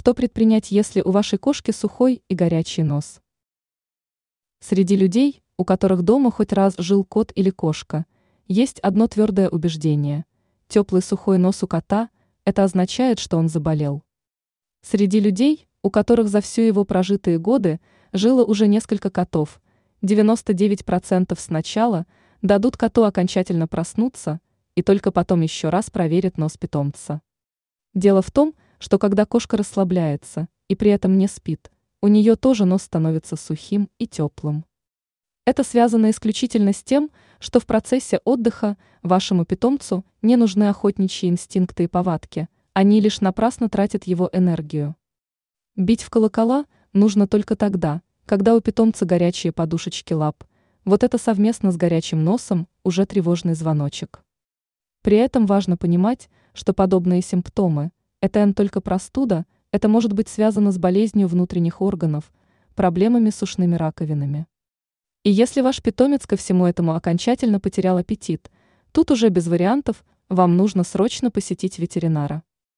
Что предпринять, если у вашей кошки сухой и горячий нос? Среди людей, у которых дома хоть раз жил кот или кошка, есть одно твердое убеждение. Теплый сухой нос у кота – это означает, что он заболел. Среди людей, у которых за всю его прожитые годы жило уже несколько котов, 99% сначала дадут коту окончательно проснуться и только потом еще раз проверят нос питомца. Дело в том, что когда кошка расслабляется и при этом не спит, у нее тоже нос становится сухим и теплым. Это связано исключительно с тем, что в процессе отдыха вашему питомцу не нужны охотничьи инстинкты и повадки, они лишь напрасно тратят его энергию. Бить в колокола нужно только тогда, когда у питомца горячие подушечки лап. Вот это совместно с горячим носом уже тревожный звоночек. При этом важно понимать, что подобные симптомы – это только простуда, это может быть связано с болезнью внутренних органов, проблемами с ушными раковинами. И если ваш питомец ко всему этому окончательно потерял аппетит, тут уже без вариантов вам нужно срочно посетить ветеринара.